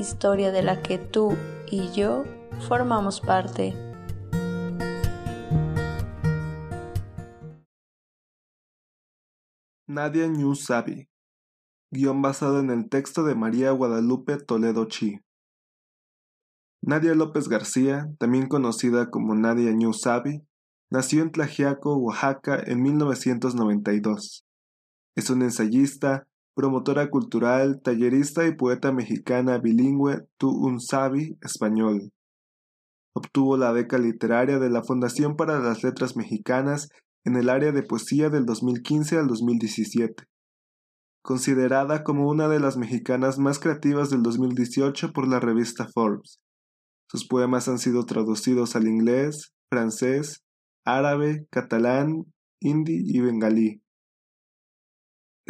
historia de la que tú y yo formamos parte. Nadia New Sabi, guion basado en el texto de María Guadalupe Toledo Chi. Nadia López García, también conocida como Nadia New Sabi, nació en Tlajiaco, Oaxaca en 1992. Es una ensayista, promotora cultural, tallerista y poeta mexicana bilingüe Tu Un Sabi español. Obtuvo la beca literaria de la Fundación para las Letras Mexicanas en el área de poesía del 2015 al 2017. Considerada como una de las mexicanas más creativas del 2018 por la revista Forbes. Sus poemas han sido traducidos al inglés, francés, árabe, catalán, hindi y bengalí.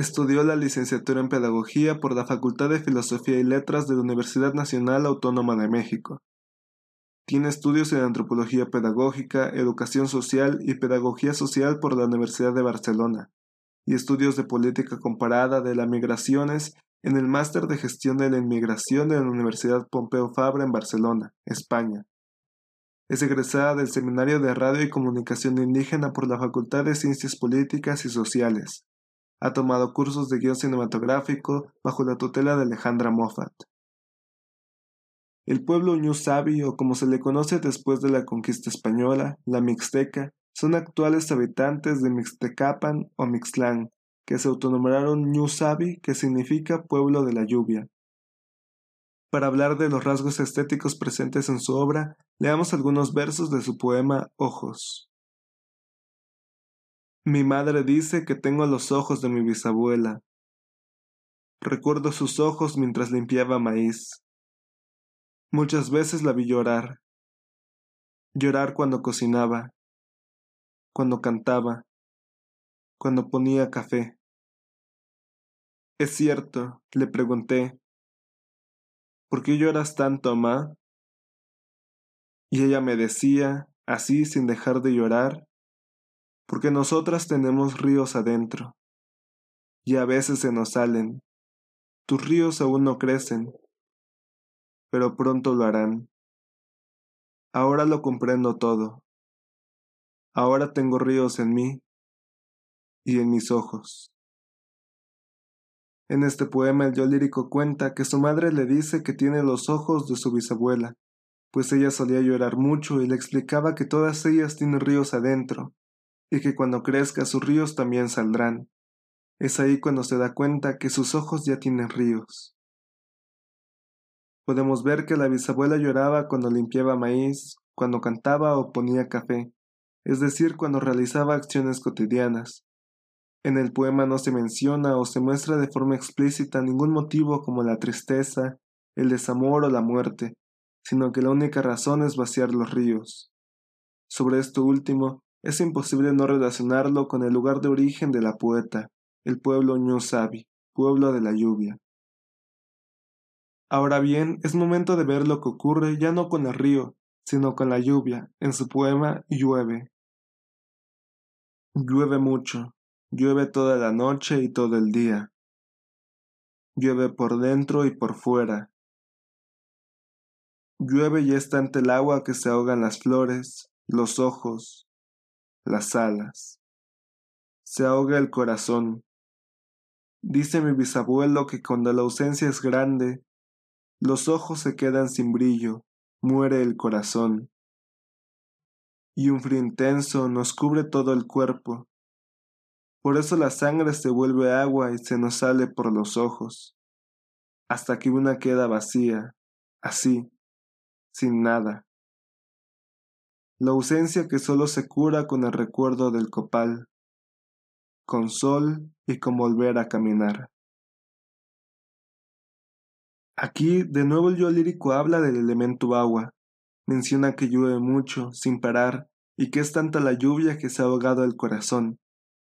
Estudió la licenciatura en Pedagogía por la Facultad de Filosofía y Letras de la Universidad Nacional Autónoma de México. Tiene estudios en Antropología Pedagógica, Educación Social y Pedagogía Social por la Universidad de Barcelona, y estudios de Política Comparada de las Migraciones en el Máster de Gestión de la Inmigración de la Universidad Pompeu Fabra en Barcelona, España. Es egresada del Seminario de Radio y Comunicación Indígena por la Facultad de Ciencias Políticas y Sociales ha tomado cursos de guion cinematográfico bajo la tutela de Alejandra Moffat. El pueblo Ñu Sabi, o como se le conoce después de la conquista española, la Mixteca, son actuales habitantes de Mixtecapan o Mixtlán, que se autonombraron Ñu Sabi, que significa pueblo de la lluvia. Para hablar de los rasgos estéticos presentes en su obra, leamos algunos versos de su poema Ojos. Mi madre dice que tengo los ojos de mi bisabuela. Recuerdo sus ojos mientras limpiaba maíz. Muchas veces la vi llorar. Llorar cuando cocinaba, cuando cantaba, cuando ponía café. Es cierto, le pregunté, ¿por qué lloras tanto, mamá? Y ella me decía, así sin dejar de llorar, porque nosotras tenemos ríos adentro, y a veces se nos salen. Tus ríos aún no crecen, pero pronto lo harán. Ahora lo comprendo todo. Ahora tengo ríos en mí y en mis ojos. En este poema el yo lírico cuenta que su madre le dice que tiene los ojos de su bisabuela, pues ella solía llorar mucho y le explicaba que todas ellas tienen ríos adentro, y que cuando crezca sus ríos también saldrán. Es ahí cuando se da cuenta que sus ojos ya tienen ríos. Podemos ver que la bisabuela lloraba cuando limpiaba maíz, cuando cantaba o ponía café, es decir, cuando realizaba acciones cotidianas. En el poema no se menciona o se muestra de forma explícita ningún motivo como la tristeza, el desamor o la muerte, sino que la única razón es vaciar los ríos. Sobre esto último, es imposible no relacionarlo con el lugar de origen de la poeta, el pueblo Sabi, pueblo de la lluvia. Ahora bien, es momento de ver lo que ocurre ya no con el río, sino con la lluvia, en su poema Llueve. Llueve mucho, llueve toda la noche y todo el día. Llueve por dentro y por fuera. Llueve y está ante el agua que se ahogan las flores, los ojos, las alas. Se ahoga el corazón. Dice mi bisabuelo que cuando la ausencia es grande, los ojos se quedan sin brillo, muere el corazón. Y un frío intenso nos cubre todo el cuerpo. Por eso la sangre se vuelve agua y se nos sale por los ojos, hasta que una queda vacía, así, sin nada la ausencia que solo se cura con el recuerdo del copal, con sol y con volver a caminar. Aquí de nuevo el yo lírico habla del elemento agua. Menciona que llueve mucho, sin parar, y que es tanta la lluvia que se ha ahogado el corazón.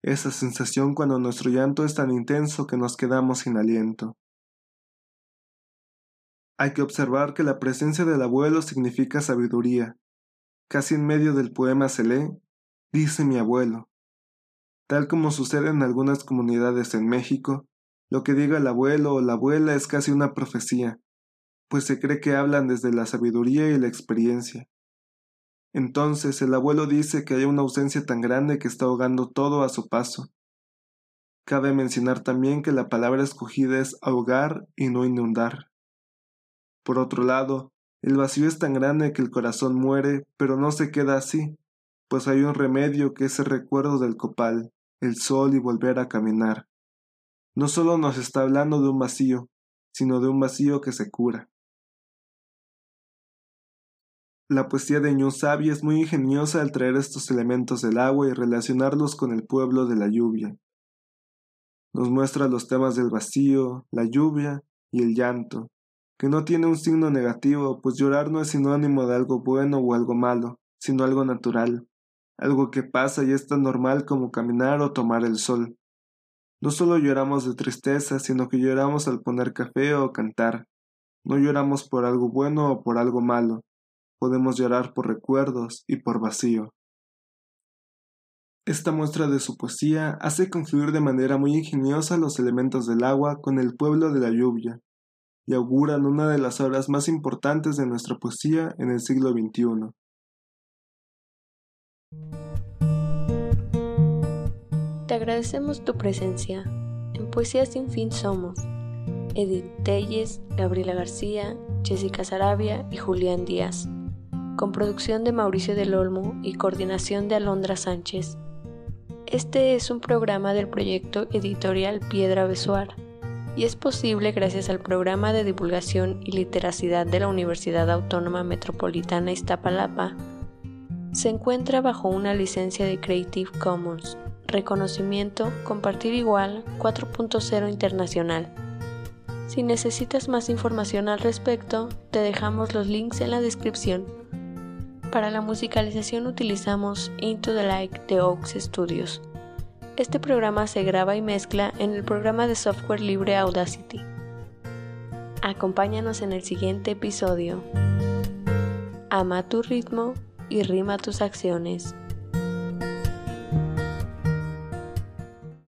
Esa sensación cuando nuestro llanto es tan intenso que nos quedamos sin aliento. Hay que observar que la presencia del abuelo significa sabiduría. Casi en medio del poema se lee, dice mi abuelo. Tal como sucede en algunas comunidades en México, lo que diga el abuelo o la abuela es casi una profecía, pues se cree que hablan desde la sabiduría y la experiencia. Entonces el abuelo dice que hay una ausencia tan grande que está ahogando todo a su paso. Cabe mencionar también que la palabra escogida es ahogar y no inundar. Por otro lado, el vacío es tan grande que el corazón muere, pero no se queda así, pues hay un remedio que es el recuerdo del copal, el sol y volver a caminar no solo nos está hablando de un vacío, sino de un vacío que se cura. La poesía de Ñu Sabi es muy ingeniosa al traer estos elementos del agua y relacionarlos con el pueblo de la lluvia. Nos muestra los temas del vacío, la lluvia y el llanto, que no tiene un signo negativo, pues llorar no es sinónimo de algo bueno o algo malo, sino algo natural, algo que pasa y es tan normal como caminar o tomar el sol. No solo lloramos de tristeza, sino que lloramos al poner café o cantar. No lloramos por algo bueno o por algo malo. Podemos llorar por recuerdos y por vacío. Esta muestra de su poesía hace confluir de manera muy ingeniosa los elementos del agua con el pueblo de la lluvia, y auguran una de las obras más importantes de nuestra poesía en el siglo XXI. Te agradecemos tu presencia. En Poesía Sin Fin somos Edith Telles, Gabriela García, Jessica Sarabia y Julián Díaz, con producción de Mauricio del Olmo y coordinación de Alondra Sánchez. Este es un programa del proyecto editorial Piedra Besuar y es posible gracias al programa de divulgación y literacidad de la Universidad Autónoma Metropolitana Iztapalapa. Se encuentra bajo una licencia de Creative Commons Reconocimiento Compartir Igual 4.0 Internacional. Si necesitas más información al respecto, te dejamos los links en la descripción. Para la musicalización utilizamos Into the Light de Oaks Studios. Este programa se graba y mezcla en el programa de software libre Audacity. Acompáñanos en el siguiente episodio. Ama tu ritmo y rima tus acciones.